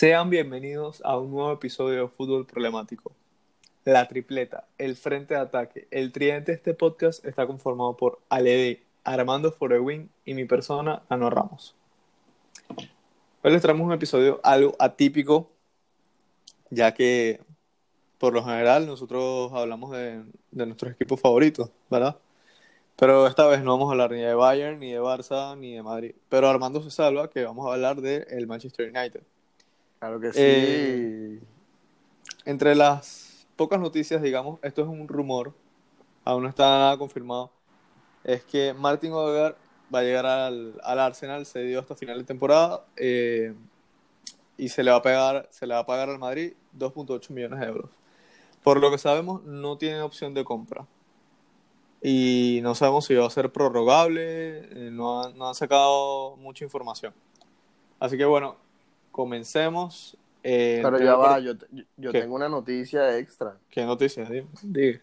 Sean bienvenidos a un nuevo episodio de Fútbol Problemático. La tripleta, el frente de ataque, el tridente de este podcast está conformado por Alede, Armando Forewin y mi persona, Ano Ramos. Hoy les traemos un episodio algo atípico, ya que por lo general nosotros hablamos de, de nuestros equipos favoritos, ¿verdad? Pero esta vez no vamos a hablar ni de Bayern, ni de Barça, ni de Madrid. Pero Armando se salva que vamos a hablar del el Manchester United. Claro que sí. Eh, entre las pocas noticias, digamos, esto es un rumor, aún no está nada confirmado, es que Martin Odegaard va a llegar al, al Arsenal, se dio hasta final de temporada, eh, y se le va a pagar, se le va a pagar al Madrid 2.8 millones de euros. Por lo que sabemos, no tiene opción de compra. Y no sabemos si va a ser prorrogable, eh, no, han, no han sacado mucha información. Así que bueno, comencemos. Eh, Pero ya va, yo, yo tengo una noticia extra. ¿Qué noticias? Dime. Diga.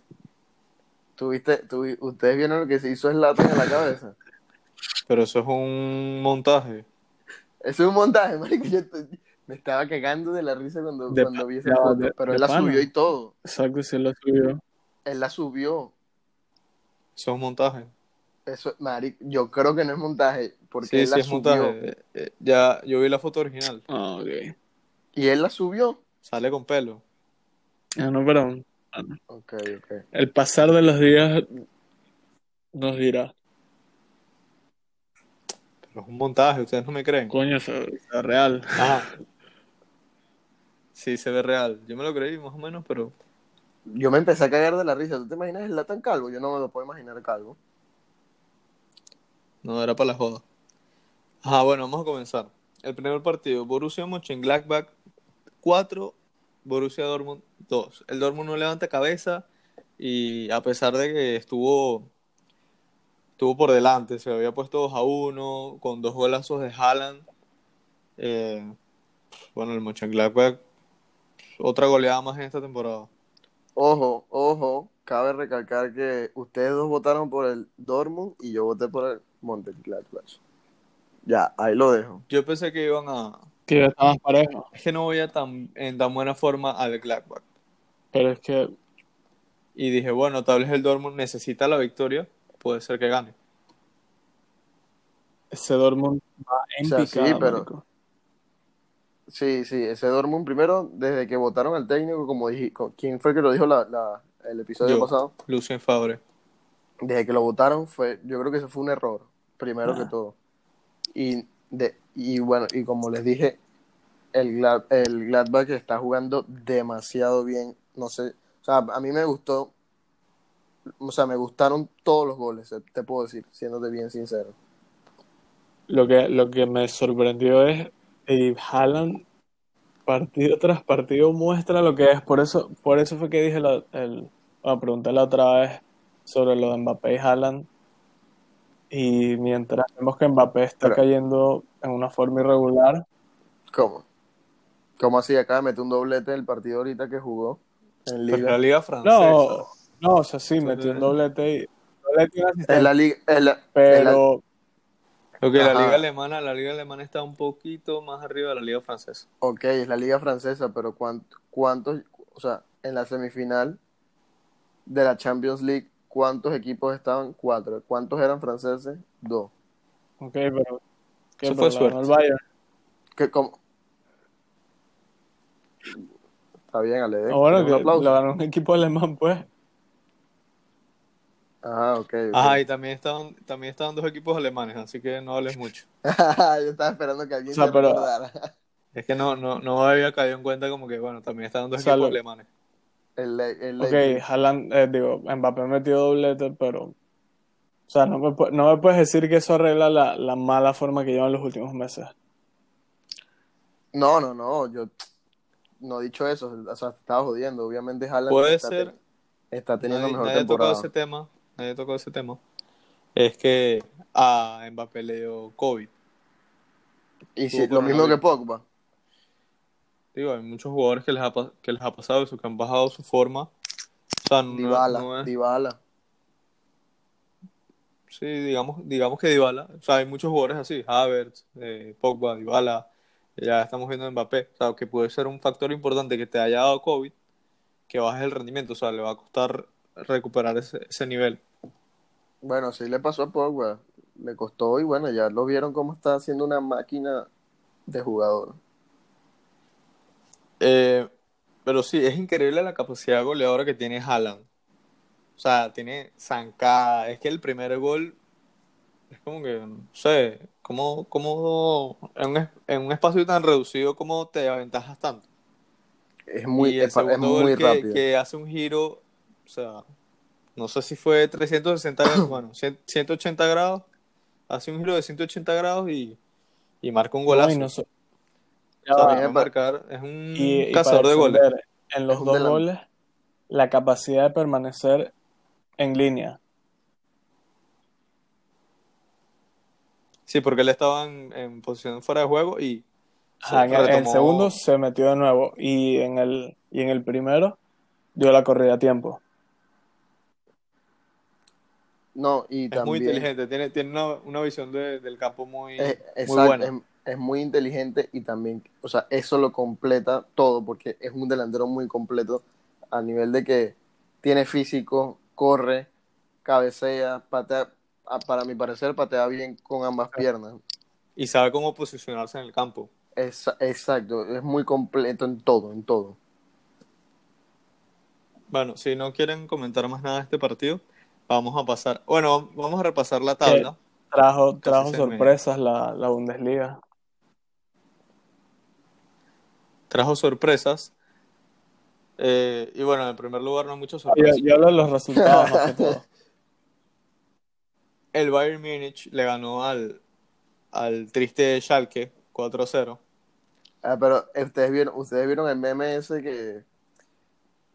¿Tuviste, tuvi- ¿Ustedes vieron lo que se hizo Zlatan en la cabeza? Pero eso es un montaje. Eso es un montaje, marico. Yo me estaba cagando de la risa cuando, De- cuando vi esa foto. de- pero de él la pana. subió y todo. Exacto, se lo subió. Él la subió. Eso es un montaje. Eso, marico, yo creo que no es montaje. Porque Sí, él sí, la es subió. montaje. Eh, eh, ya, yo vi la foto original. Ah, ok. Y él la subió. Sale con pelo. Ah, no, perdón. Ok, ok. El pasar de los días nos dirá. Pero es un montaje, ustedes no me creen. Coño, eso es real. Ajá. Sí, se ve real. Yo me lo creí más o menos, pero Yo me empecé a cagar de la risa. ¿Tú te imaginas Zlatan calvo? Yo no me lo puedo imaginar calvo. no era para la joda. Ajá, bueno, vamos a comenzar. El primer partido, Borussia Mönchengladbach 4, Borussia Dortmund 2. El Dortmund no levanta cabeza y a pesar de que estuvo estuvo por delante, se había puesto 2 a 1 con dos golazos de Haaland. Eh, bueno, el Mönchengladbach otra goleada más en esta temporada. Ojo, ojo, cabe recalcar que ustedes dos votaron por el Dortmund y yo voté por el Mönchengladbach. Ya, ahí lo dejo. Yo pensé que iban a Que está más parejo. es que no voy a tan en tan buena forma al Gladbach. Pero es que Y dije, bueno, tal vez el Dortmund necesita la victoria, puede ser que gane. ese Dortmund va en O sea, sí, pero- marico. Sí, sí, ese Dortmund primero, desde que votaron al técnico, como dije, ¿quién fue el que lo dijo la, la- el episodio Yo. pasado? Lucien Fabre. Desde que lo votaron fue, yo creo que eso fue un error, primero Ah. que todo. Y, de, y bueno, y como les dije, el, Glad, el Gladbach está jugando demasiado bien, no sé, o sea, a mí me gustó, o sea, me gustaron todos los goles, eh, te puedo decir, siéndote bien sincero. Lo que, lo que me sorprendió es y Haaland partido tras partido muestra lo que es. Por eso, por eso fue que dije la, el, pregunté la otra vez sobre lo de Mbappé y Haaland. Y mientras vemos que Mbappé está Pero- cayendo en una forma irregular, ¿Cómo? ¿Cómo así? Acaba de meter un doblete en el partido ahorita que jugó en Pero la liga francesa. no, no, o sea, sí, metió un sí. doblete y doblete y En la liga, en la- en la- pero Lo que la Ajá. liga alemana, la liga alemana está un poquito más arriba de la liga francesa. ok, es la liga francesa, pero ¿cuánto- ¿cuántos, o sea, en la semifinal de la Champions League, cuántos equipos estaban? Cuatro. ¿Cuántos eran franceses? Dos. ok, pero ¿qué Eso fue ganó el suerte. Bayern. ¿Qué, cómo? Está bien, Ale. Ah, bueno, un que aplauso. lo ganó un equipo alemán, pues. Ah, ok. ok. Ajá, y también estaban, también estaban dos equipos alemanes, así que no hables mucho. Yo estaba esperando que alguien O sea, se pero-. Es que no, no, no había caído en cuenta como que, bueno, también estaban dos O sea, equipos lo- alemanes. El, el, Ok, Haaland, eh, digo, Mbappé metió doblete, pero. O sea, no me, pu- no me puedes decir que eso arregla la, la mala forma que llevan los últimos meses. No, no, no. Yo no he dicho eso. O sea, te estaba jodiendo. Obviamente, Haaland Puede está, ser, está teniendo nadie, mejor nadie tocó temporada. ese tema, nadie tocó ese tema. Es que a Mbappé le dio COVID. Y si, lo mismo que. Pogba. Digo, hay muchos jugadores que les ha, que les ha pasado eso, que han bajado su forma. O sea, no, Dybala, no es- Dybala. Sí, digamos, digamos que Dybala. O sea, hay muchos jugadores así. Havertz, eh, Pogba, Dybala, Ya estamos viendo Mbappé, o sea, que puede ser un factor importante que te haya dado COVID, que bajes el rendimiento, o sea, le va a costar recuperar ese, ese nivel. Bueno, sí le pasó a Pogba. Le costó y bueno, ya lo vieron cómo está haciendo una máquina de jugador. Eh, pero sí, es increíble la capacidad goleadora que tiene Haaland. O sea, tiene zancada. Es que el primer gol es como que, no sé, cómo, cómo en, un, en un espacio tan reducido, ¿cómo te aventajas tanto? Es muy, y el es, es segundo muy gol que, rápido. que hace un giro, o sea, no sé si fue 360 grados, bueno, 100 180 grados, hace un giro de 180 grados y, y marca un No, golazo. y no so- O sea, a te mí me puede pa- marcar, es un y- cazador de goles. En los Es dos goles, la capacidad de permanecer en línea. Sí, porque él estaba en, en posición fuera de juego y Ajá, en el, en el retomó- segundo se metió de nuevo y en el, y en el primero dio la corrida a tiempo. No, y es también muy inteligente, tiene, tiene una, una visión de- del campo muy, es, muy buena. es, es muy inteligente y también, o sea, eso lo completa todo porque es un delantero muy completo a nivel de que tiene físico, corre, cabecea, patea, para mi parecer patea bien con ambas piernas. Y sabe cómo posicionarse en el campo. Es, exacto, es muy completo en todo, en todo. Bueno, si no quieren comentar más nada de este partido, vamos a pasar. Bueno, vamos a repasar la tabla. Trajo, trajo sorpresas la, la Bundesliga. Trajo sorpresas. Eh, y bueno, en primer lugar, no hay muchas Yo, sorpresas. yo hablo de los resultados más que todo. El Bayern Múnich le ganó al, al triste Schalke 4-0. Ah, pero ustedes vieron, ustedes vieron el meme ese que,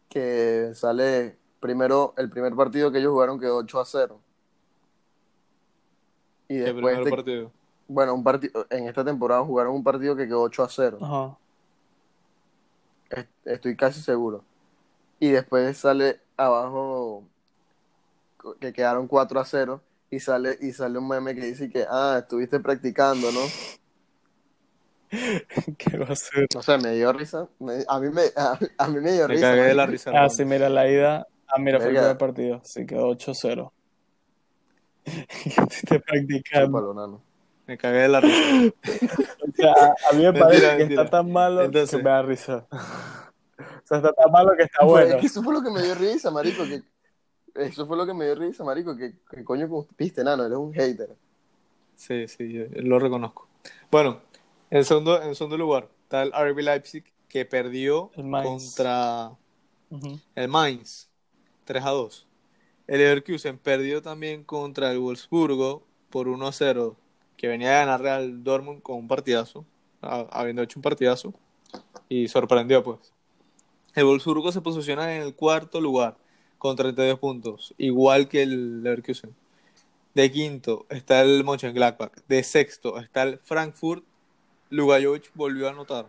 que sale primero, el primer partido que ellos jugaron quedó 8 a 0. Y El después, primer de- partido. bueno, un partido, en esta temporada jugaron un partido que quedó 8 a 0. Ajá. Est- Estoy casi seguro. Y después sale abajo que quedaron 4 a 0 y sale, y sale un meme que dice que, ah, estuviste practicando, ¿no? Qué basura. No sé, me dio risa. Me- a, mí me, a, a mí me dio Me risa. cagué de la risa. Ah, sí, mira la ida. Ah, mira, fue el primer partido. Sí, quedó 8-0. Estoy practicando. Chúpalo, nano. Me cagué de la risa. O sea, a mí me Mentira, parece que mentira. está tan malo Entonces- que me da risa. O sea, está tan malo que está bueno. es que eso fue lo que me dio risa, marico. Que, eso fue lo que me dio risa, marico. Que, que coño viste, nano, eres un hater. Sí, sí, yo lo reconozco. Bueno, en segundo, en segundo lugar está el RB Leipzig que perdió contra el Mainz 3 a 2. El Leverkusen perdió también contra el Wolfsburgo por 1 a 0, que venía a ganar al Dortmund con un partidazo, habiendo hecho un partidazo, y sorprendió pues. El Wolfsburgo se posiciona en el cuarto lugar con 32 puntos, igual que el Leverkusen. De quinto está el Mönchengladbach. De sexto está el Frankfurt. Lugajovic volvió a anotar.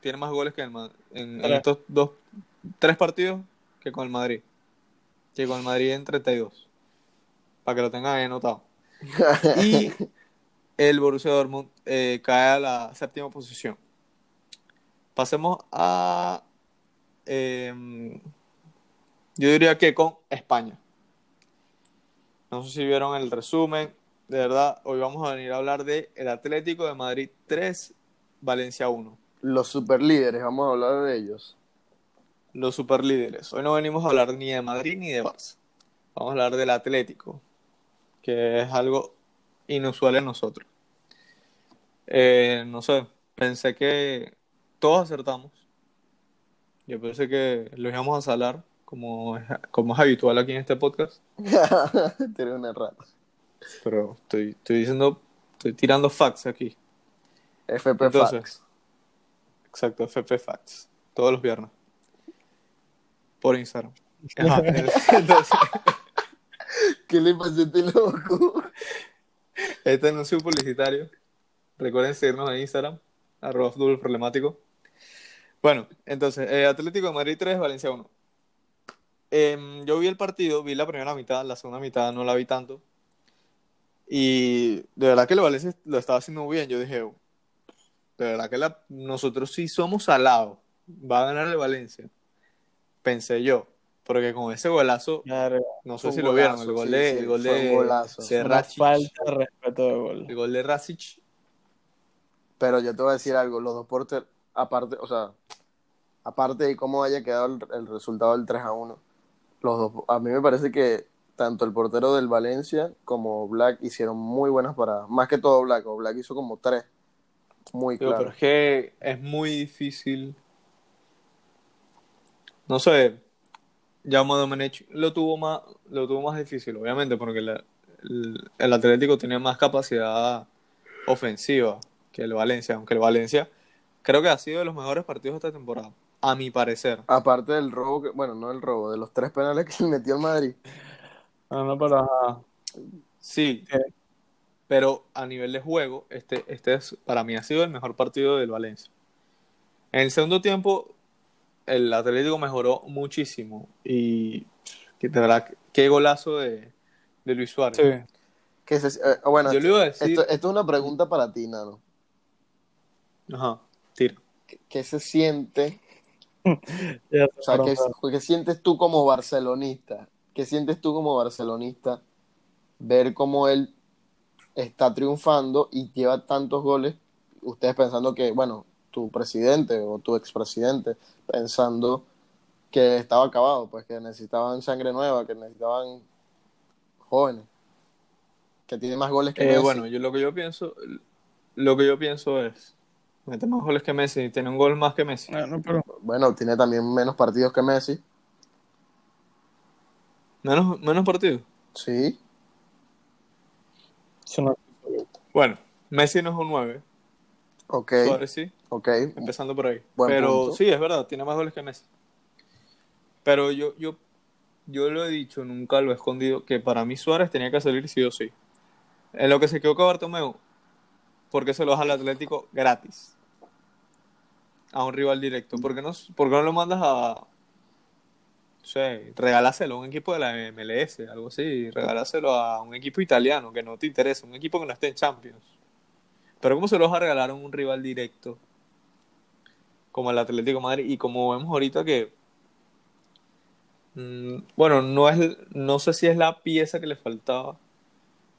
Tiene más goles que el en, en Tres. estos dos, tres partidos que con el Madrid. Que con el Madrid en 32. Para que lo tengan ahí anotado. Y el Borussia Dortmund eh, cae a la séptima posición. Pasemos a. em, yo diría que con España. No sé si vieron el resumen. De verdad, hoy vamos a venir a hablar de el Atlético de Madrid 3, Valencia 1. Los superlíderes, vamos a hablar de ellos. Los superlíderes. Hoy no venimos a hablar ni de Madrid ni de Barça. Vamos a hablar del Atlético, que es algo inusual en nosotros. Eh, no sé, pensé que todos acertamos. Yo pensé que lo íbamos a salar, como es, como es habitual aquí en este podcast. Tienes una rata. Pero estoy, estoy diciendo, estoy tirando facts aquí. FP Entonces, Facts. Exacto, FP Facts. Todos los viernes. Por Instagram. Ajá, entonces, ¿Qué le pasó a este loco? Este anuncio publicitario. Recuerden seguirnos en Instagram, arroba problemático. Bueno, entonces, eh, Atlético de Madrid 3, Valencia 1. Em, yo vi el partido, vi la primera mitad, la segunda mitad no la vi tanto. Y de verdad que el Valencia lo estaba haciendo muy bien. Yo dije, de verdad que nosotros sí somos salados. Va a ganar el Valencia. Pensé yo. Porque con ese golazo, Claro, no sé si lo vieron, el gol sí, de, sí, el gol de, golazo. de falta de respeto de gol. El gol de Rasic. Pero yo te voy a decir algo, los dos porteros, aparte, o sea, aparte de cómo haya quedado el, el resultado del 3 a 1, los dos, a mí me parece que tanto el portero del Valencia como Black hicieron muy buenas paradas. Más que todo Black, o Black hizo como tres. Muy claro. pero es que es muy difícil. No sé. Jaume Domenech lo tuvo más, lo tuvo más difícil, obviamente, porque la- el, el Atlético tenía más capacidad ofensiva que el Valencia, aunque el Valencia creo que ha sido de los mejores partidos de esta temporada, a mi parecer. Aparte del robo, que, bueno, no el robo, de los tres penales que le metió el Madrid. No, no, pero ajá. Sí, pero a nivel de juego, este, este es, para mí ha sido el mejor partido del Valencia. En el segundo tiempo, el Atlético mejoró muchísimo y que de verdad, qué golazo de, de Luis Suárez. Sí. Que se- eh, bueno, Yo le iba a decir, esto, esto es una pregunta para ti, Nano. ajá, tira. ¿Qué, qué se siente? O sea, ¿qué, qué sientes tú como barcelonista? ¿Qué sientes tú como barcelonista ver cómo él está triunfando y lleva tantos goles? Ustedes pensando que, bueno, tu presidente o tu expresidente pensando que estaba acabado, pues que necesitaban sangre nueva, que necesitaban jóvenes, que tiene más goles que Eh, Messi. bueno, yo lo que yo pienso, lo que yo pienso es, mete más goles que Messi, tiene un gol más que Messi. No, no, pero Bueno, tiene también menos partidos que Messi. Menos, menos partidos. Sí, Bueno, Messi no es un 9, ok, Suárez sí. ok. empezando por ahí. Buen Pero punto. sí, es verdad, tiene más goles que Messi. Pero yo, yo, yo lo he dicho, nunca lo he escondido, que para mí Suárez tenía que salir sí o sí. En lo que se quedó con Bartomeu, porque se lo deja al Atlético gratis. A un rival directo. ¿Por qué no, por qué no lo mandas a, sé, regaláselo a un equipo de la MLS, algo así, regaláselo a un equipo italiano que no te interesa, un equipo que no esté en Champions. Pero ¿cómo se lo vas a regalar a un rival directo? como el Atlético Madrid y como vemos ahorita que mm, bueno no es no sé si es la pieza que le faltaba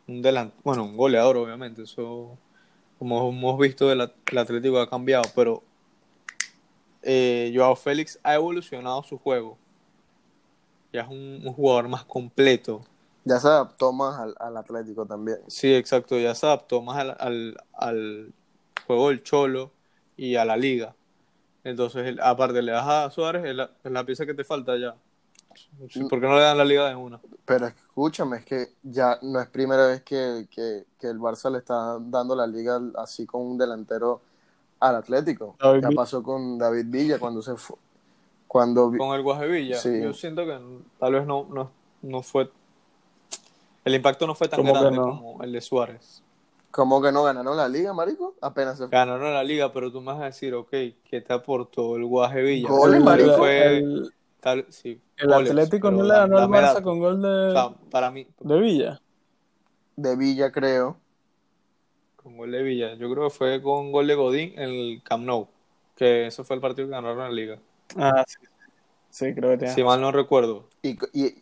un delan- bueno un goleador obviamente eso como hemos visto el, At- el Atlético ha cambiado pero eh, Joao Félix ha evolucionado su juego ya es un jugador más completo Ya se adaptó más al, al Atlético también. sí exacto ya se adaptó más al, al, al juego del Cholo y a la liga entonces el- aparte le das a Suárez es la, es la pieza que te falta ya Sí, ¿Por qué no le dan la liga de una? Pero escúchame, es que ya no es primera vez que, que, que el Barça le está dando la liga así con un delantero al Atlético. David ya Villa. pasó con David Villa cuando se fue. Cuando Con el Guajevilla, Sí. yo siento que tal vez no, no, no fue. El impacto no fue tan ¿Cómo que grande no? como el de Suárez. ¿Cómo que no ganaron la liga, marico? Apenas se fue. Ganaron la liga, pero tú me vas a decir, ok, ¿qué te aportó el Guajevilla? Goles, el, marico. Fue, el- tal, sí, el goles, Atlético no le ganó al Barça con gol de, O sea, para mí, de Villa. De Villa, creo. con gol de Villa, yo creo que fue con gol de Godín en el Camp Nou, que eso fue el partido que ganaron la liga. Ah, sí. Sí, creo que tiene. Si mal no recuerdo. Y, y,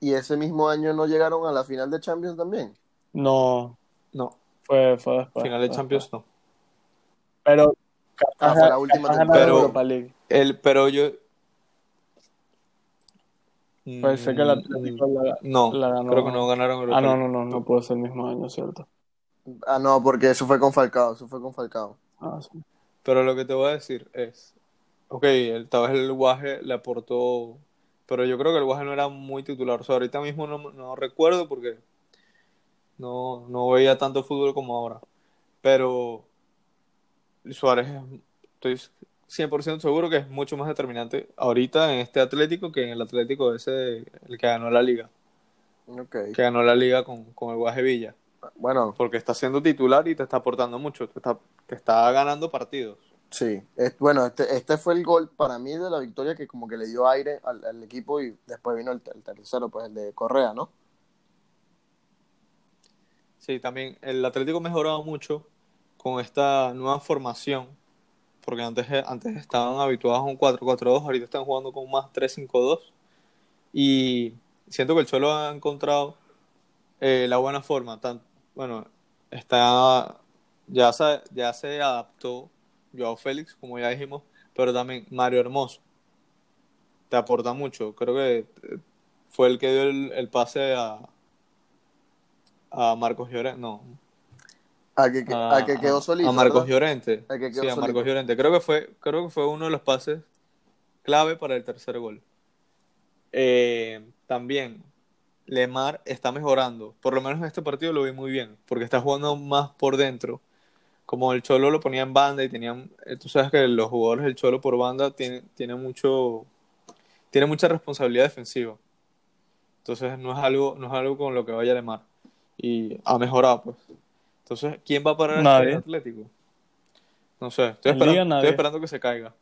y ese mismo año no llegaron a la final de Champions también. No, No, fue, fue después. final de fue Champions después. no. Pero Ah, fue la última temporada. ganó Europa League. El, pero yo. Puede ser que el Atlético la, No, la ganó. creo que no ganaron Europa Ah, no, no, no, no puede ser el mismo año, ¿cierto? Ah, no, porque eso fue con Falcao. Eso fue con Falcao. Ah, sí. Pero lo que te voy a decir es, ok, el, tal vez el Guaje le aportó, pero yo creo que el Guaje no era muy titular. O sea, ahorita mismo no, no recuerdo porque no, no veía tanto fútbol como ahora. Pero Suárez, estoy 100% seguro que es mucho más determinante ahorita en este Atlético que en el Atlético ese, el que ganó la liga, Ok. que ganó la liga con, con el Guaje Villa. Bueno, Porque está siendo titular y te está aportando mucho, te está, te está ganando partidos. Sí. Bueno, este, este fue el gol para mí de la victoria que como que le dio aire al, al equipo y después vino el, el tercero, pues el de Correa, ¿no? Sí, también el Atlético ha mejorado mucho con esta nueva formación, porque antes, antes estaban habituados a un 4-4-2, ahorita están jugando con más 3-5-2, y siento que el Cholo ha encontrado eh, la buena forma. Tan, bueno, está ya se, ya se adaptó Joao Félix, como ya dijimos, pero también Mario Hermoso. Te aporta mucho. Creo que eh, fue el que dio el, el pase a, a Marcos Llorente. No. A que, A, a que quedó solito. a Marcos ¿verdad? Llorente. A que quedó Sí, a Marcos solito. Llorente. Creo que fue, creo que fue uno de los pases clave para el tercer gol. Eh, también, Lemar está mejorando. Por lo menos en este partido lo vi muy bien, porque está jugando más por dentro. Como el Cholo lo ponía en banda y tenían, eh, tú sabes que los jugadores del Cholo por banda tienen, tienen mucho, tiene mucha responsabilidad defensiva. Entonces no es algo, no es algo con lo que vaya Lemar. Y ha mejorado, pues. Entonces, ¿quién va a parar Nadie. este Atlético? No sé, estoy esperando, nadie. estoy esperando que se caiga.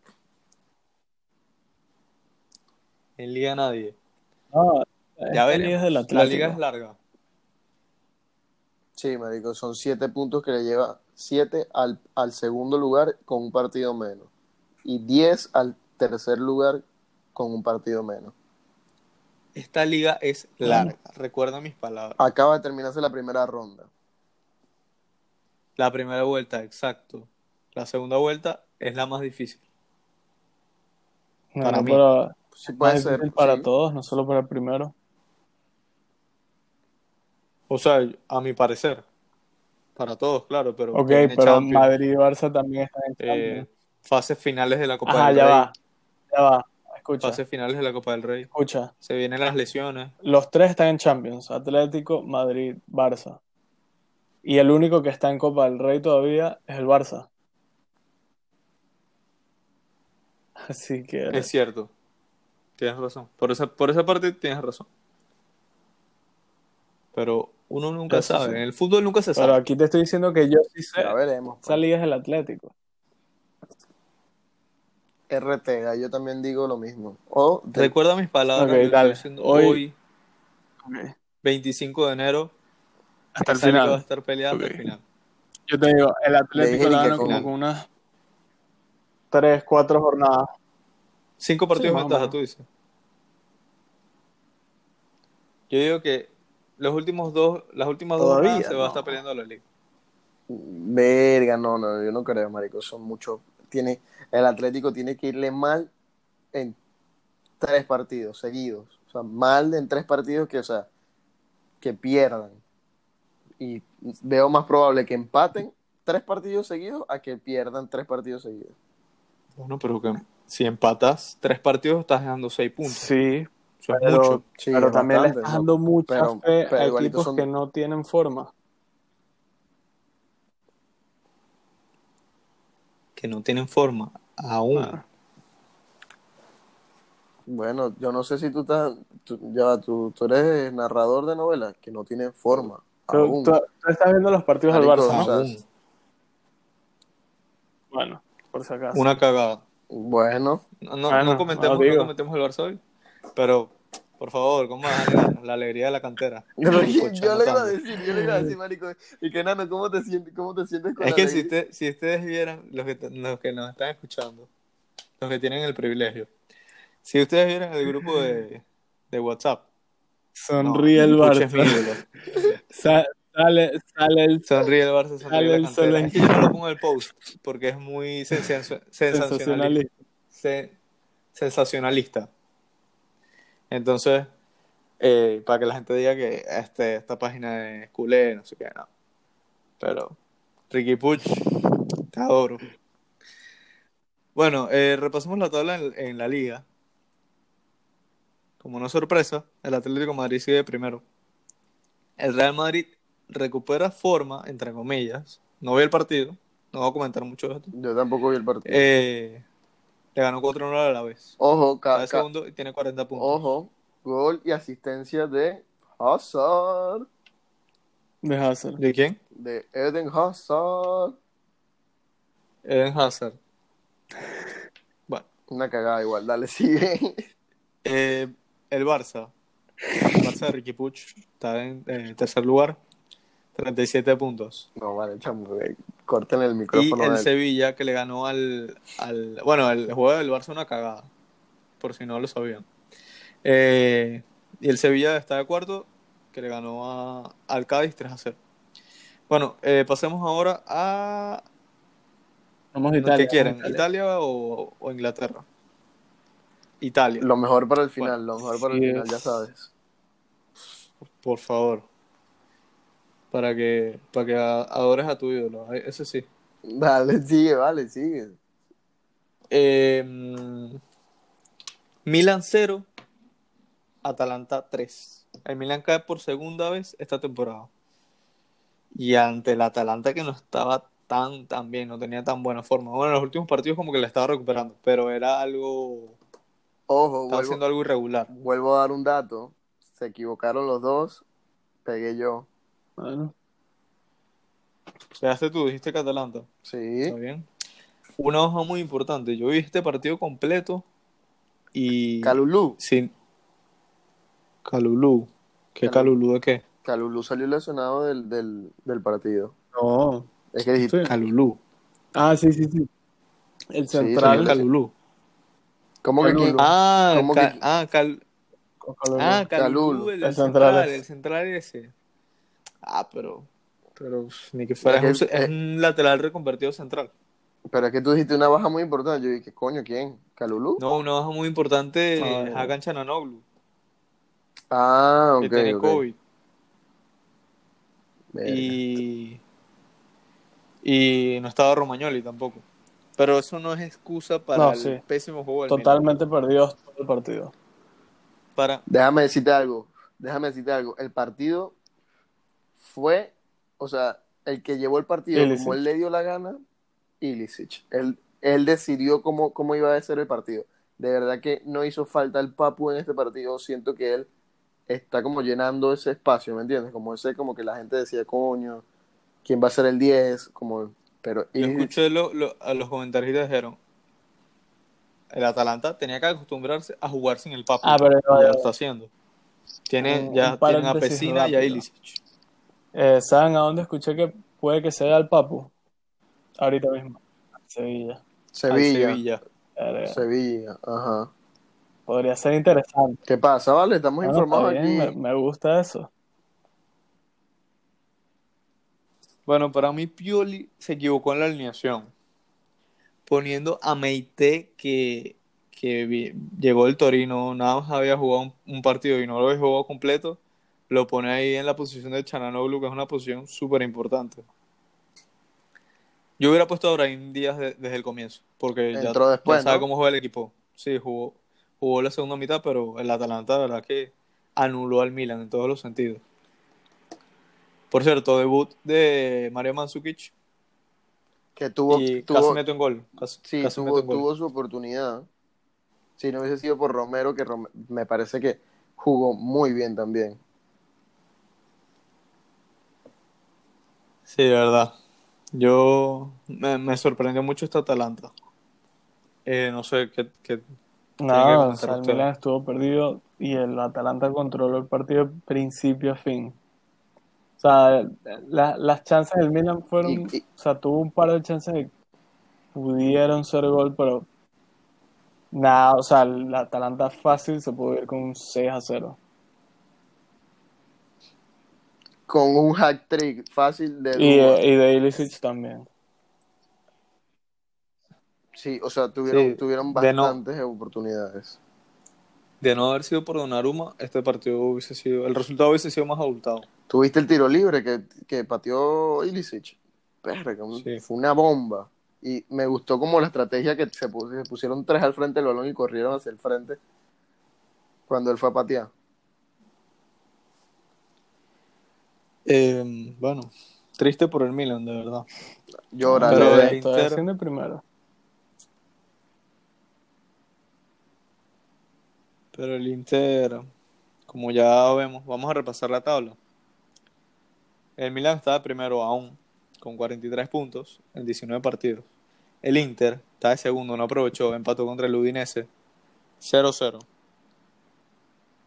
En Liga nadie. No, Ya esta liga es del veremos. La liga es larga. Sí, marico, son siete puntos que le lleva siete al, al segundo lugar con un partido menos y diez al tercer lugar con un partido menos. Esta liga es larga. Recuerda mis palabras. Acaba de terminarse la primera ronda. La primera vuelta, exacto. La segunda vuelta es la más difícil. No, Para no, mí. pero Sí es puede más ser. difícil para sí. todos, no solo para el primero. O sea, a mi parecer. Para todos, claro, pero Ok, pero Champions, Madrid y Barça también están en eh, Champions. fases finales de la Copa Ajá, del ya Rey. va, ya va. Escucha, Fases finales de la Copa del Rey. escucha. Se vienen las lesiones. Los tres están en Champions, Atlético, Madrid, Barça. Y el único que está en Copa del Rey todavía es el Barça. Así que Es cierto. Tienes razón. Por esa, por esa parte tienes razón. Pero uno nunca Eso sabe. sí. En el fútbol nunca se pero sabe. aquí te estoy diciendo que yo sí sé. Ya veremos. pues. Esa liga es el Atlético. RT, yo también digo lo mismo. O de- Recuerda mis palabras. Dale. Hoy- hoy, 25 de enero. Hasta el liga va a final. estar peleada hasta el final. Yo te digo, el Atlético la gana como final. con unas tres, cuatro jornadas. Cinco partidos más de o ventaja, tú dices. Yo digo que los últimos dos, las últimas dos Todavía, se va a estar peleando la liga. Verga, no, no, yo no creo, marico. Son muchos. Tiene, el Atlético tiene que irle mal en tres partidos seguidos. O sea, mal en tres partidos que, o sea, que pierdan. Y veo más probable que empaten tres partidos seguidos a que pierdan tres partidos seguidos. Bueno, pero que si empatas tres partidos estás dejando seis puntos. Sí, Eso es pero, mucho. Sí, pero es también le bastante, estás ¿no? dando mucha Pero- fe pero a equipos son- que no tienen forma. Que no tienen forma aún. Ah. Bueno, yo no sé si tú estás. tú- ya, tú, tú eres narrador de novelas que no tienen forma. Tú, aún. tú- tú estás viendo los partidos del Barça. Bueno, por si acaso. Una cagada. Bueno, No, no, Bueno, no comentemos, no comentemos el Barça hoy. Pero, por favor, ¿cómo vas a negar la alegría de la cantera? yo, yo Escucha, le iba a decir, yo le iba a decir, marico, y que nano, ¿cómo te sientes, cómo te sientes con Es la que si, usted- si ustedes vieran, los que, los que nos están escuchando, los que tienen el privilegio, si ustedes vieran el grupo de, de WhatsApp, Sonríe el es mi Barça. Sa- sale, sale el Sonríe el Barça, Sale sonríe el la sol que yo no lo pongo en el post porque es muy sensa- sensacionalista. sensacionalista. se- sensacionalista. Entonces, eh, para que la gente diga que este, esta página es culé, no sé qué, no. Pero, Ricky Puch, te adoro. Bueno, eh, repasemos la tabla en, en la liga. Como una sorpresa, el Atlético de Madrid sigue primero. El Real Madrid recupera forma, entre comillas. No vi el partido, no voy a comentar mucho de esto. Yo tampoco vi el partido. Eh, le ganó 4-1 a la vez. ojo, ca- Cada ca- segundo y tiene 40 puntos. ojo, gol y asistencia de Hazard, de Hazard. ¿De quién? de Eden Hazard. Eden Hazard. Bueno, Una cagada igual, dale, sigue. eh, el Barça. El Barça de Ricky Puch está en eh, tercer lugar. 37 puntos. No, vale, chamo, eh, corten el Y micrófono. el del- Sevilla que le ganó al, al... Bueno, el juego del Barça una cagada, por si no lo sabían. Eh, y el Sevilla está de cuarto, que le ganó a- al Cádiz 3 a 0. Bueno, eh, pasemos ahora a... Vamos a Italia. ¿Qué quieren? ¿Italia o, o Inglaterra? Italia, Lo mejor para el final, Bueno, lo mejor para sí el final, es. ya sabes. por favor. Para que, para que adores a tu ídolo, ese sí. Dale, sigue, vale, sigue. Eh, mm, Milan 0, Atalanta 3. El Milan cae por segunda vez esta temporada. Y ante el Atalanta que no estaba tan, tan bien, no tenía tan buena forma. Bueno, en los últimos partidos como que la estaba recuperando, pero era algo, Ojo, estaba haciendo algo irregular. vuelvo a dar un dato. Se equivocaron los dos, pegué yo. Bueno, Quedaste tú, dijiste que Atalanta. Sí. ¿Está bien? Una hoja muy importante. Yo vi este partido completo y... Calulú. Sin... Calulú. ¿Qué Calulú. Calulú de qué? Calulú salió lesionado del, del, del partido. no. Es que dijiste, Sí. Calulú. Ah, sí, sí, sí. El Sí, central. ¿Quién es Calulú? ¿cómo que Calulú. quién? Ah, ¿Cómo Ca- que- ah, Cal- con Calulu. ah, Calulú, el, El el central central, es. el central ese. Ah, pero, pero ni que fuera, Es es, un, es un lateral reconvertido central. Pero es que tú dijiste una baja muy importante. Yo dije, coño, ¿quién? ¿Calulú? No, una baja muy importante Ah, es ya. Hakan Chananoglu, Ah, ok. que tiene. COVID. Verga. Y, y no estaba Romagnoli tampoco. Pero eso no es excusa para No, el sí. pésimo juego del Milan. Totalmente perdido todo el partido. Para, Déjame decirte algo. Déjame decirte algo. El partido fue, o sea, el que llevó el partido Ilicic. como él le dio la gana, Ilicic. Él, él decidió cómo, cómo iba a ser el partido. De verdad que no hizo falta el Papu en este partido. Siento que él está como llenando ese espacio, ¿me entiendes? Como ese, como que la gente decía, coño, ¿quién va a ser el 10? Como, pero yo escuché lo- lo- a los comentarios dijeron, el Atalanta tenía que acostumbrarse a jugar sin el Papu. Ah, pero ya lo está haciendo. Tiene, ya tienen a Pesina y a rápido. Ilicic. Eh, ¿Saben a dónde escuché que puede que sea el Papu? Ahorita mismo. Sevilla. Al Sevilla. Sevilla. Sevilla, ajá. Podría ser interesante. ¿Qué pasa, vale? Estamos Bueno, informados aquí. me, me gusta eso. Bueno, para mí Pioli se equivocó en la alineación, poniendo a Meite que, que vi- llegó del Torino, nada más había jugado un, un partido y no lo había jugado completo, lo pone ahí en la posición de Chananoglu, que es una posición súper importante. Yo hubiera puesto a Brahim Díaz de- desde el comienzo, porque ya, después, ya sabe cómo juega el equipo. Sí, jugó, jugó la segunda mitad, pero el Atalanta, la verdad que anuló al Milan en todos los sentidos. Por cierto, debut de Mario Mandzukic Que tuvo, y tuvo, casi mete un gol. Casi, Sí, casi tuvo, mete un gol. tuvo su oportunidad. Si no hubiese sido por Romero, que Rom- me parece que jugó muy bien también. Sí, de verdad. Yo me, me sorprendió mucho esta Atalanta. Eh, no sé qué, qué- o sea, el. Milan estuvo perdido y el Atalanta controló el partido de principio a fin. O sea, la- las chances del Milan fueron, Y- y- o sea, tuvo un par de chances que pudieron ser gol, pero nada, o sea, el Atalanta fácil se pudo ir con un 6 a 0. Con un hack trick fácil de Y, y de Ilicic también. Sí, o sea, tuvieron, Sí, tuvieron de no- bastantes oportunidades. De no haber sido por Donnarumma, este partido hubiese sido, el resultado hubiese sido más abultado. Tuviste el tiro libre que, que pateó Ilicic. Un- Sí. Fue una bomba. Y me gustó como la estrategia que se, se pusieron tres al frente del balón y corrieron hacia el frente cuando él fue a patear. Eh, bueno, triste por el Milan, de verdad. Llora, Pero el Inter- el primero. Pero el Inter, como ya vemos, vamos a repasar la tabla. El Milan está de primero aún, con 43 puntos en 19 partidos. El Inter está de segundo, no aprovechó, empató contra el Udinese 0-0.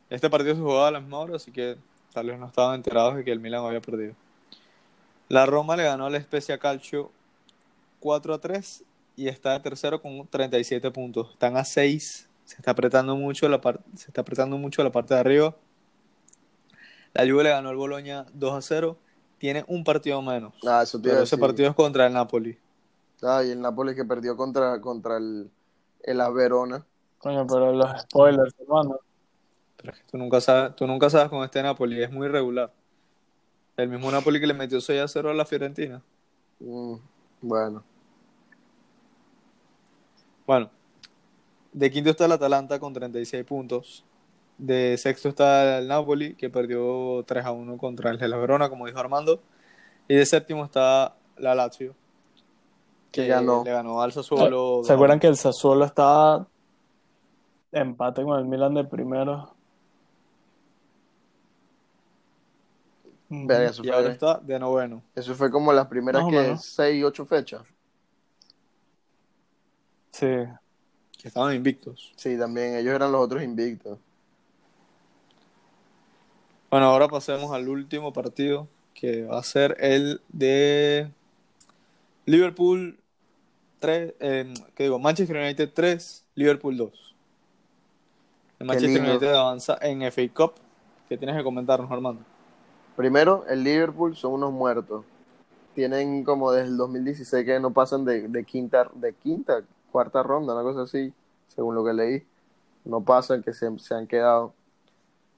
Este partido se jugaba a la misma hora, así que tal vez no estaban enterados de que el Milan había perdido. La Roma le ganó al Spezia Calcio 4 a 3 y está de tercero con 37 puntos. Están a 6. Se está apretando mucho la parte, se está apretando mucho la parte de arriba. La Juve le ganó al Bologna 2 a 0. Tiene un partido menos. Ah, eso Pero a ese partido es contra el Napoli. Ah, y el Napoli que perdió contra, contra el, el Verona. Coño, pero los spoilers, hermano. Pero es que tú nunca sabes, tú nunca sabes con este Napoli, es muy irregular. El mismo Napoli que le metió 6 a 0 a la Fiorentina. Mm, bueno, Bueno, de quinto está el Atalanta con 36 puntos. De sexto está el Napoli, que perdió 3 a 1 contra el Hellas Verona, como dijo Armando. Y de séptimo está la Lazio, que ganó. le ganó al Sassuolo. ¿Se acuerdan que el Sassuolo estaba empate con el Milan de primero? Verga, eso, Y ahora está de noveno. eso fue como las primeras que menos. 6, 8 fechas. Sí. Que estaban invictos. Sí, también ellos eran los otros invictos. Bueno, ahora pasemos al último partido, que va a ser el de Liverpool 3, eh, ¿qué digo? Manchester United 3, Liverpool 2. El Manchester. United avanza en FA Cup. ¿Qué tienes que comentarnos, Armando? Primero, el Liverpool son unos muertos. Tienen como desde el 2016 que no pasan de, de quinta, de quinta, cuarta ronda, una cosa así, según lo que leí. No pasan, que se, se han quedado.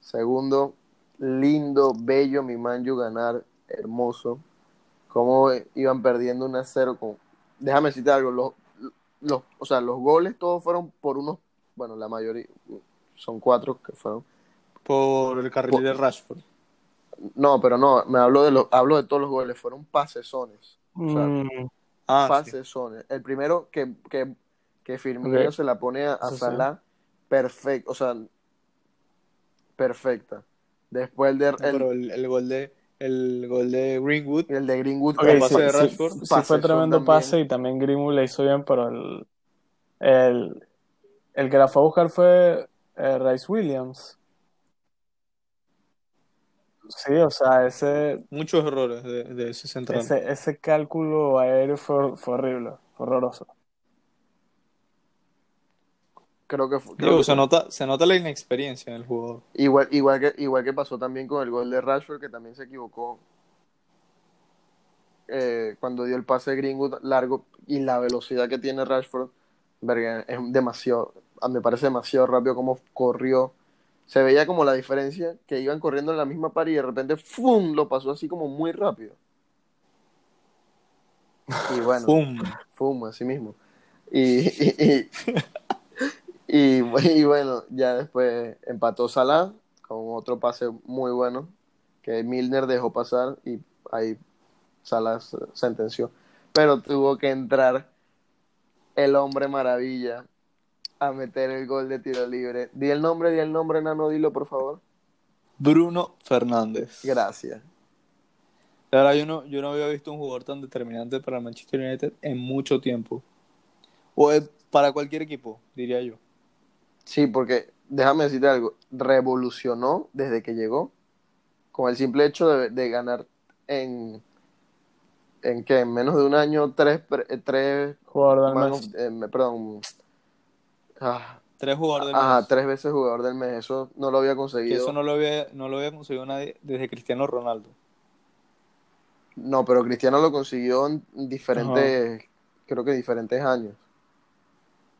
Segundo, lindo, bello mi Manju ganar, hermoso. Cómo iban perdiendo 1 a 0 con... Déjame decirte algo, los, los, o sea, los goles todos fueron por unos, bueno, la mayoría, son cuatro que fueron. Por el carril Por- de Rashford. No, pero no, me hablo de los, hablo de todos los goles, fueron pasesones. O sea, Mm, Ah, sí. pasesones. El primero que, que, que Firmino Ok. se la pone a, a Sí, sí. Salah, perfecto, o sea, perfecta. Después el de, el, Pero el, el gol de el gol de Greenwood, el de Greenwood, ok, el pase sí, de sí, Rashford, sí pasezón fue tremendo también. pase y también Greenwood le hizo bien, pero el, el, el que la fue a buscar fue eh, Rice Williams. Sí, o sea, ese, muchos errores de, de ese central. ese, ese cálculo aéreo fue, fue horrible, fue horroroso. creo que fue- creo Digo, que se fue- nota, se nota la inexperiencia en el jugador. igual, igual que, igual que pasó también con el gol de Rashford, que también se equivocó eh, cuando dio el pase de Greenwood largo y la velocidad que tiene Rashford, verga, es demasiado, me parece demasiado rápido como corrió. Se veía como la diferencia, que iban corriendo en la misma par y de repente ¡fum! lo pasó así como muy rápido. Y bueno, ¡Pum! Fuma, así mismo. Y, y, y, y- bueno, ya después empató Salah con otro pase muy bueno que Milner dejó pasar y ahí Salah se- sentenció. Pero tuvo que entrar el hombre maravilla a meter el gol de tiro libre. Di el nombre, di el nombre, Nano, dilo por favor. Bruno Fernández. Gracias. La verdad, yo no, yo no había visto un jugador tan determinante para el Manchester United en mucho tiempo. O eh, para cualquier equipo, diría yo. Sí, porque déjame decirte algo, revolucionó desde que llegó con el simple hecho de, de ganar en en que en menos de un año tres eh, tres Jugador del man eh, me- perdón ah, Tres jugadores del ajá, mes. tres veces jugador del mes, eso no lo había Que conseguido. eso no lo había, no lo había conseguido nadie desde Cristiano Ronaldo. No, pero Cristiano lo consiguió en diferentes creo que diferentes años.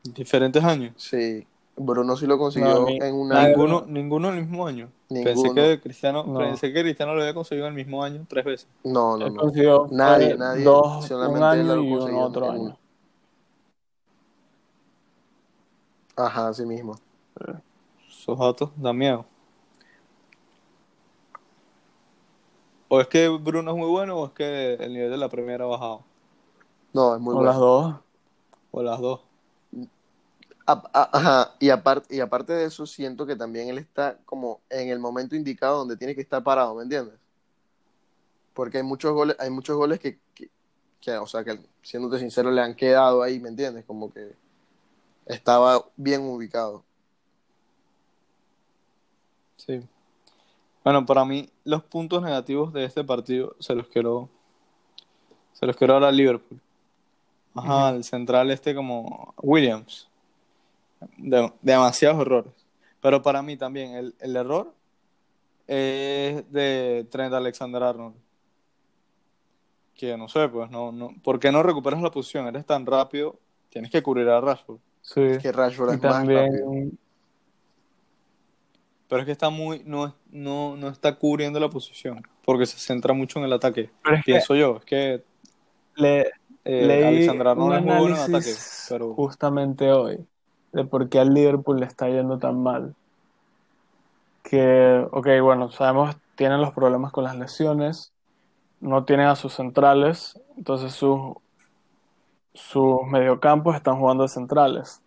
Diferentes años. Sí, Bruno sí lo No, consiguió ni- en un año. Ninguno, ninguno en el mismo año. Pensé que Cristiano, No. pensé que Cristiano lo había conseguido en el mismo año tres veces. No, no, no. consiguió Nadie, nadie, dos, un solamente él año lo y un consiguió otro en año. Ajá, así mismo. Esos datos dan miedo. O es que Bruno es muy bueno o es que el nivel de la primera ha bajado. No, es muy O bueno. las dos. O las dos. A- a- Ajá, y aparte, y aparte de eso, siento que también él está como en el momento indicado donde tiene que estar parado, ¿me entiendes? Porque hay muchos goles, hay muchos goles que, que, que, o sea, que siéndote sincero, le han quedado ahí, ¿me entiendes? Como que estaba bien ubicado. Sí. Bueno, para mí, los puntos negativos de este partido se los quiero Se los quiero dar a Liverpool. Ajá, el central este como Williams. De- demasiados errores. Pero para mí también el, el error es de Trent Alexander-Arnold. Que no sé, pues, no, no, ¿por qué no recuperas la posición? Eres tan rápido, tienes que cubrir a Rashford. Sí. Que Rashford Y es más rápido. también, Pero es que está muy, no, no, no está cubriendo la posición, porque se centra mucho en el ataque. Pero es que- Pienso yo, es que le, eh, leí Alexander un Arnold es muy bueno en ataque, pero justamente hoy de por qué al Liverpool le está yendo tan mal. Que, ok, bueno, sabemos, tienen los problemas con las lesiones, no tienen a sus centrales, entonces sus, sus mediocampos están jugando de centrales.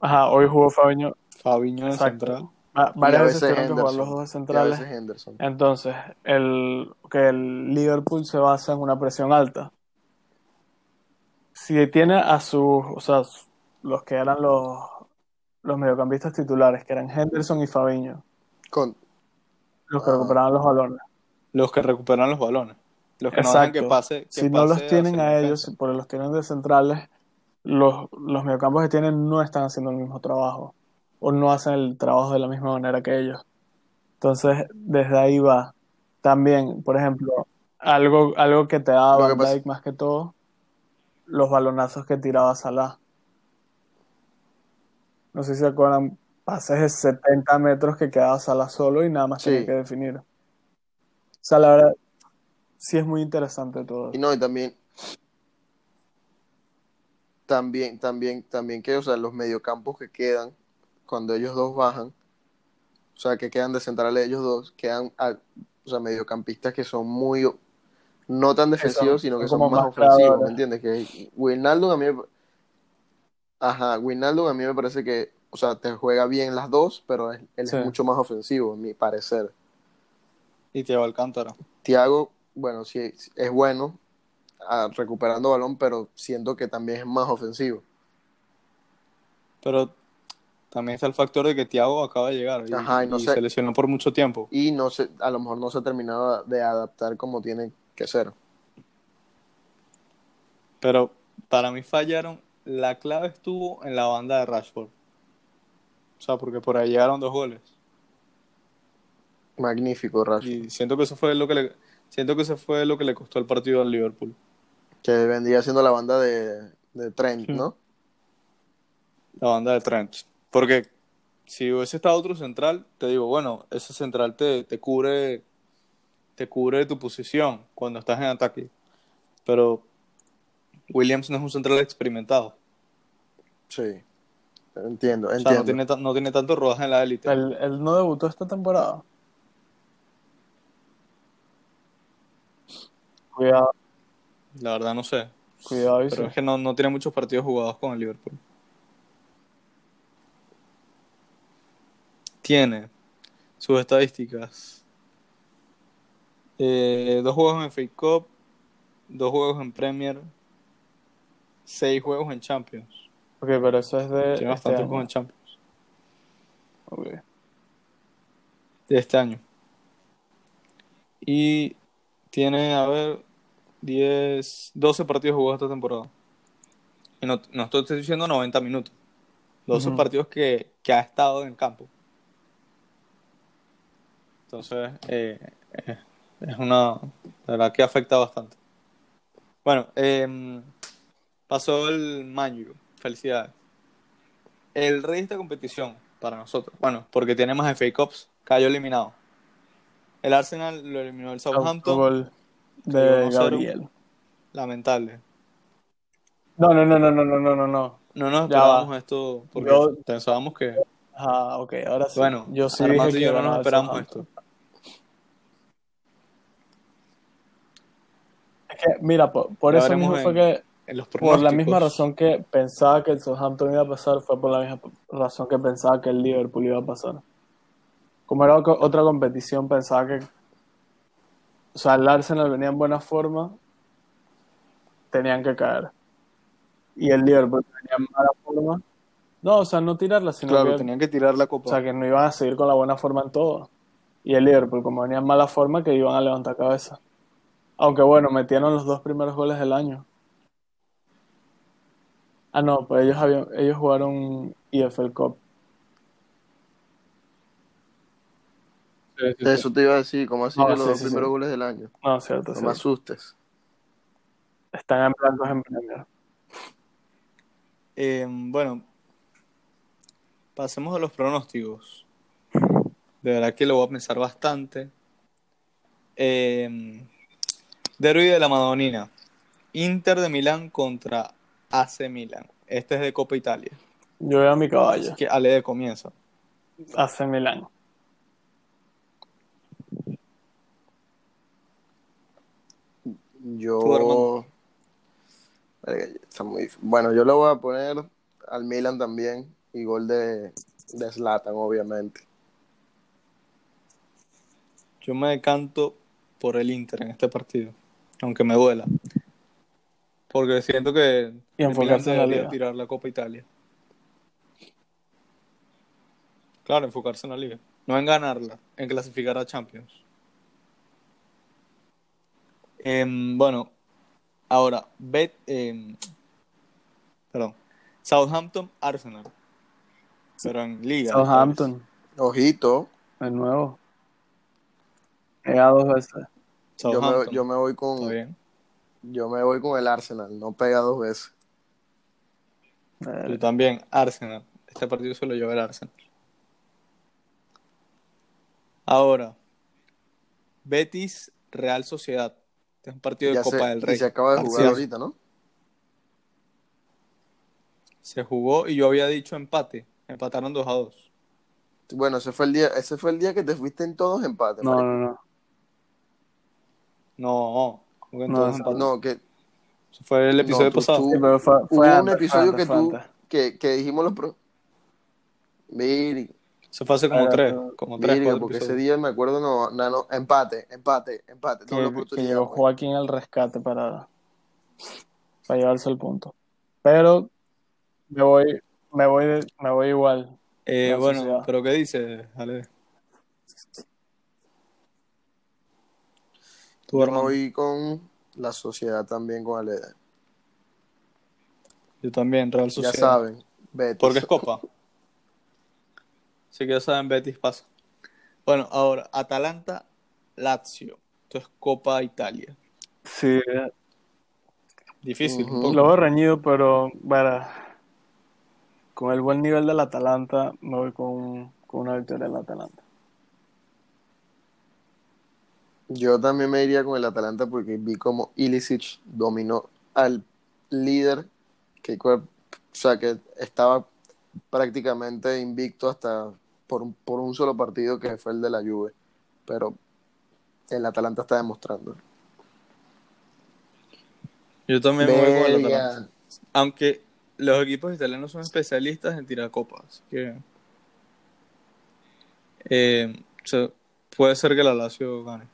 Ajá, hoy jugó Fabinho, Fabinho en exacto. central. Va- varias veces veces tuvieron que jugar los Henderson. dos de Y a centrales. veces Henderson. Entonces, el, que el Liverpool se basa en una presión alta. Si tiene a sus, o sea, los que eran los, los mediocampistas titulares, que eran Henderson y Fabinho, Con, los que Ah. recuperaban los balones. Los que recuperan los balones. Los que no dejan que pase. que si no los tienen a ellos, defensa. porque los tienen de centrales, los, los mediocampos que tienen no están haciendo el mismo trabajo. O no hacen el trabajo de la misma manera que ellos. Entonces, desde ahí va. También, por ejemplo, algo, algo que te daba Van Dijk más que todo, los balonazos que tiraba Salah. No sé si se acuerdan, pases de 70 metros que quedaba Salah solo y nada más Sí. tenía que definir. O sea, la verdad, sí es muy interesante todo. y no, y también, también, también, también que, o sea, los mediocampos que quedan cuando ellos dos bajan, o sea, que quedan de centrales ellos dos, quedan, a- o sea, mediocampistas que son muy, no tan defensivos, sino que son más, más ofensivos. ¿me entiendes? Que Wijnaldum a mí, me- ajá, Wijnaldum a mí me parece que, o sea, te juega bien las dos, pero él Sí. es mucho más ofensivo, en mi parecer. Y Thiago Alcántara. Thiago, bueno, sí es bueno ah, recuperando balón, pero siento que también es más ofensivo. Pero también está el factor de que Thiago acaba de llegar y, Ajá, y no y sé. se lesionó por mucho tiempo. Y no se, a lo mejor no se ha terminado de adaptar como tiene que ser. Pero para mí fallaron. La clave estuvo en la banda de Rashford. O sea, porque por ahí llegaron dos goles. Magnífico, Rashford. Y siento que eso fue lo que le, siento que eso fue lo que le costó el partido al Liverpool. Que vendría siendo la banda de, de Trent. ¿no? La banda de Trent. Porque si hubiese estado otro central, te digo, bueno, ese central te, te cubre te cubre tu posición cuando estás en ataque. Pero Williams no es un central experimentado. Sí. Entiendo, O sea, entiendo. no tiene, no tiene tanto rodaje en la élite. Él, él no debutó esta temporada. Cuidado, La verdad no sé. cuidado, y Pero sí. es que no, no tiene muchos partidos jugados con el Liverpool. Tiene sus estadísticas. Eh, dos juegos en FA Cup, dos juegos en Premier, seis juegos en Champions. Ok, pero eso es de Tiene este bastantes juegos en Champions Ok. de este año. Y tiene, a ver, 10, 12 partidos jugados esta temporada. Y no, no estoy diciendo 90 minutos. 12 Ujú. partidos que, que ha estado en el campo. Entonces, eh, eh, es una. La verdad que afecta bastante. Bueno, em, pasó el Manju. Felicidades. El rey de esta competición para nosotros. Bueno, porque tiene más FA Cups. Cayó eliminado. El Arsenal lo eliminó el Southampton. De Gabriel. Lamentable. No, no, no, no, no, no, no, no. No No nos esperábamos esto porque yo... pensábamos que. Ah, ok, ahora sí. Bueno, yo sí yo no nos esperamos esto. Es que, mira, por, por eso mismo fue que. Por la misma razón que pensaba que el Southampton iba a pasar, fue por la misma razón que pensaba que el Liverpool iba a pasar. Como era otra competición, pensaba que o sea, el Arsenal venía en buena forma, tenían que caer. Y el Liverpool venía en mala forma. No, o sea, no tirarla, sino Claro, que, tenían que tirar la o copa. sea, que no iban a seguir con la buena forma en todo. Y el Liverpool, como venía en mala forma, que iban a levantar cabeza. Aunque bueno, metieron los dos primeros goles del año. Ah, no, pues ellos habían, ellos jugaron EFL Cup. Sí, sí, sí. Eso te iba a decir, ¿cómo así No, que los sí, dos sí, primeros sí. goles del año? No, cierto, No me asustes. Están en blancos en Premier. Eh, bueno, pasemos a los pronósticos. De verdad que lo voy a pensar bastante. Eh, Derby de la Madonina. Inter de Milán contra AC Milán. Este es de Copa Italia. Yo veo a mi caballo. Así que Ale de comienza. Hace mil años. Tú, Yo. está muy Bueno, yo le voy a poner al Milan también y gol de, de Zlatan, obviamente. Yo me decanto por el Inter en este partido. Aunque me duela. Porque siento que Y enfocarse en la liga. tirar la Copa Italia. Claro, enfocarse en la liga. No en ganarla, en clasificar a Champions. Em, bueno, ahora, Bet, em, perdón, Southampton, Arsenal. Pero en liga. Southampton, Ojito, de nuevo. Pega dos veces. yo me, yo me voy con bien. yo me voy con el Arsenal, no pega dos veces. Yo también, Arsenal. Este partido se lo lleva el Arsenal. Ahora, Betis, Real Sociedad. Este es un partido de Ya Copa se, del y Rey. se acaba de jugar ahorita, ¿no? Se jugó y yo había dicho empate. Empataron 2 a 2. Bueno, ese fue el día, ese fue el día que te fuiste en todos empates. no, no, no. No, que en No, todos empates. No, que Eso fue el episodio No, tú- pasado. tú- Sí, pero fue, hubo un episodio que antes, tú que, que dijimos los pro. Miri, Eso fue hace como 3. Como 3, Virga, 4 porque ese día me acuerdo, no, no, no, empate, empate, empate, Que, que llegó. Joaquín al rescate para, para llevarse el punto. Pero me voy, me voy, de- me voy igual. Eh, bueno, Sociedad. pero ¿qué dices, Ale? Tu Yo me hermano. voy con la sociedad también, con Aleda. Yo también, Real Ya Sociedad. saben, Betis. Porque es Copa. Así que ya saben, Betis pasa. Bueno, ahora, Atalanta, Lazio. Esto es Copa Italia. Sí, Difícil, Ujú. un poco. lo veo reñido, pero bueno, con el buen nivel del Atalanta, me voy con, con una victoria del Atalanta. Yo también me iría con el Atalanta porque vi como Ilicic dominó al líder que, o sea, que estaba prácticamente invicto hasta por, un- por un solo partido que fue el de la Juve. Pero el Atalanta está demostrando. Yo también me voy con el. Atalanta. Aunque los equipos italianos son especialistas en tirar copas. Así que. eh, o sea, puede ser que la Lazio gane.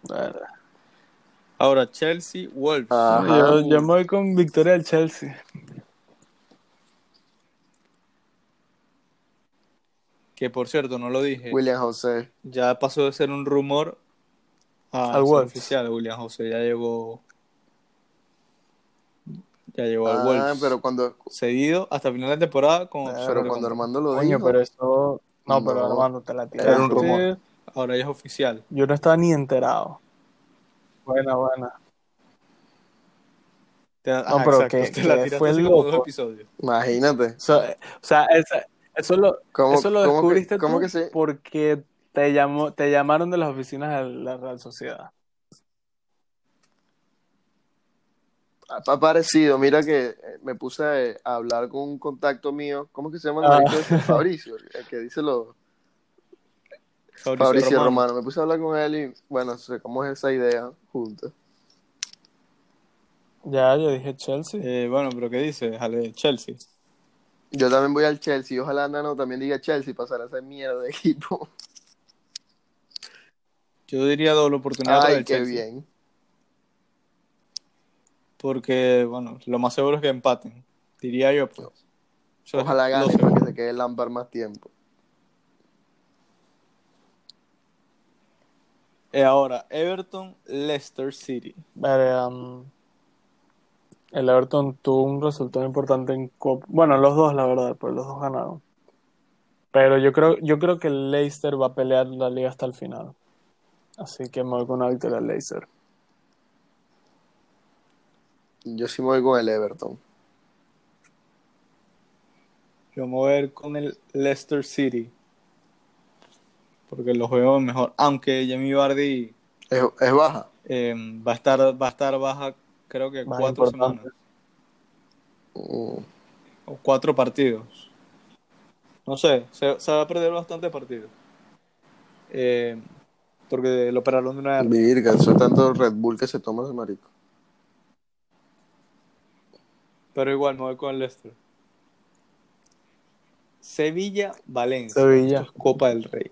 Ahora, Chelsea, Wolves. Ajá. yo, yo me voy con victoria del Chelsea. Que por cierto, no lo dije. William José. Ya pasó de ser un rumor a Al ser Wolves. oficial. William José ya llegó. Ya llegó al Ah, Wolves. pero cuando, Cedido hasta final de temporada con opción pero cuando. Armando lo Coño, dijo, pero eso. No, pero. Armando, te la tiraste. Era un rumor. Ahora ya es oficial. Yo no estaba ni enterado. Buena, buena. Te- No, ajá, pero exacto, que- te la que fue loco. episodios. imagínate. O sea, o sea, esa- eso lo, ¿Cómo, eso lo cómo que- descubriste cómo tú que sí? porque te llamó, te llamaron de las oficinas de la Real Sociedad. Ha parecido, mira que eh, me puse a, a hablar con un contacto mío, ¿cómo que se llama el Ah. marico ese? Fabricio, el que dice lo Fabricio, Fabricio Romano. Romano. Me puse a hablar con él y bueno, sacamos esa idea juntos. Ya, yo dije Chelsea. Eh, bueno, pero ¿qué dices? Ale, Chelsea. Yo también voy al Chelsea, ojalá Nano también diga Chelsea para esa mierda de equipo. Yo diría doble oportunidad para Ay, el qué Chelsea. bien. Porque, bueno, lo más seguro es que empaten. Diría yo, pues. Ojalá gane para que se quede Lampard más tiempo. Eh, ahora, Everton, Leicester City. Vale, um, el Everton tuvo un resultado importante en Copa. Bueno, los dos, la verdad, pues los dos ganaron. Pero yo creo, yo creo que el Leicester va a pelear la liga hasta el final. Así que me voy con una victoria del Leicester. Yo sí me voy con el Everton. Yo me voy a ir con el Leicester City. Porque lo juego mejor. Aunque Jamie Vardy ¿Es, es baja? eh, va, a estar, va a estar baja, creo que Más cuatro importante. semanas. Mm, O cuatro partidos. No sé, se, se va a perder bastante partidos. Eh, porque lo operaron de una. Virga, eso es tanto Red Bull que se toma ese marico. Pero igual me voy con el Leicester. Sevilla, Valencia. Sevilla. Copa del Rey.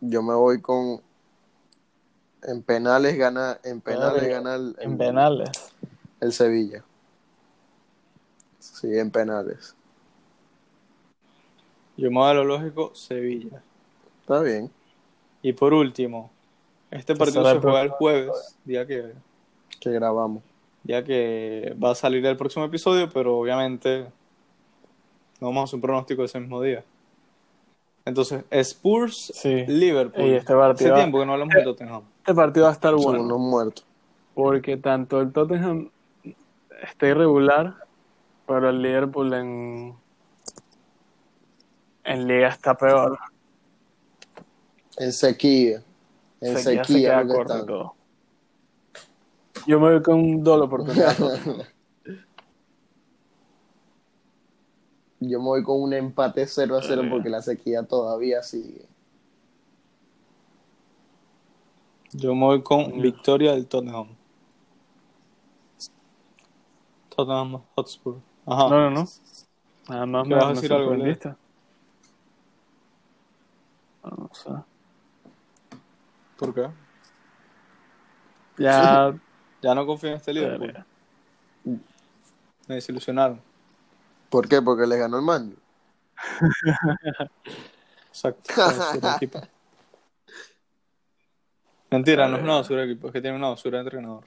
Yo me voy con. En penales gana, en penales Penales. gana el, En penales. el Sevilla. Sí, en penales. Yo me voy a lo lógico, Sevilla. Está bien. Y por último, este partido se juega el jueves, día que, Que grabamos. ya que va a salir el próximo episodio, pero obviamente no vamos a hacer un pronóstico ese mismo día. Entonces, Spurs, Sí. Liverpool. Y este partido- Hace tiempo que no hablamos de Tottenham. Este partido va a estar Son bueno. unos muertos. Porque tanto el Tottenham está irregular, pero el Liverpool en, en liga está peor. En sequía. En Sequía se sequía. queda corto todo. Yo me voy con un doble oportunidad. Yo me voy con un empate 0 a 0 Eh. porque la sequía todavía sigue. Yo me voy con victoria del Tottenham. Tottenham Hotspur. Ajá. No, no, no. Nada más ¿Qué me, vas a decir algo, Leo? sorprendiste. No sé. ¿Por qué? Ya. Ya no confío en este Liverpool. Me desilusionaron. ¿Por qué? Porque les ganó el man. Exacto. Equipo. Mentira, no es una basura de equipo, es que tiene una basura de entrenador.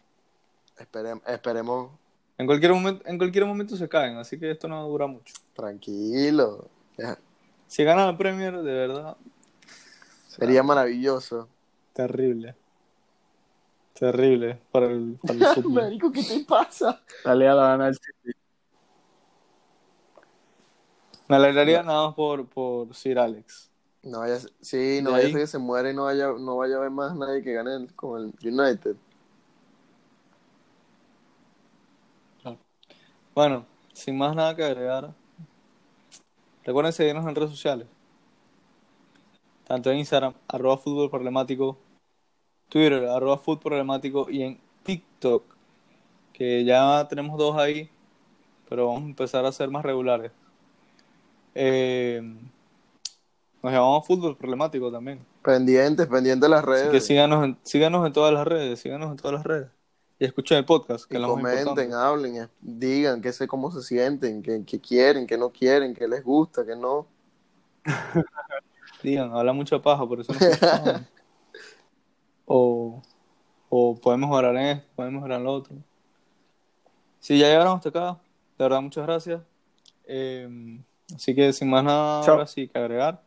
Esperem- esperemos. En cualquier momento, en cualquier momento se caen, así que esto no dura mucho. Tranquilo. Ya, Si ganan la Premier, de verdad, Sería maravilloso. terrible. Terrible para el, para el fútbol. Marico, ¿qué te pasa? La liga la gana el City. Me alegraría nada más por, por Sir Alex. No vaya, sí, no vaya a ser que se muere y no vaya, no vaya a haber más nadie que gane el- con el United. Bueno, sin más nada que agregar, recuerden seguirnos en redes sociales. Tanto en Instagram, arroba fútbol problemático, Twitter, arroba fútbol problemático y en TikTok, que ya tenemos dos ahí, pero vamos a empezar a ser más regulares. Eh, nos llamamos fútbol problemático también. Pendientes, pendientes de las redes. Así que síganos en, síganos en todas las redes, síganos en todas las redes. Y escuchen el podcast, que y es lo más comenten, hablen, digan qué sé cómo se sienten, qué, qué quieren, qué no quieren, qué les gusta, qué no. Digan, habla mucha paja, por eso no o, o podemos mejorar en esto, podemos mejorar en lo otro. Si ya llegaron hasta acá, de verdad, muchas gracias. Eh, así que sin más nada, Chao. ahora sí que agregar.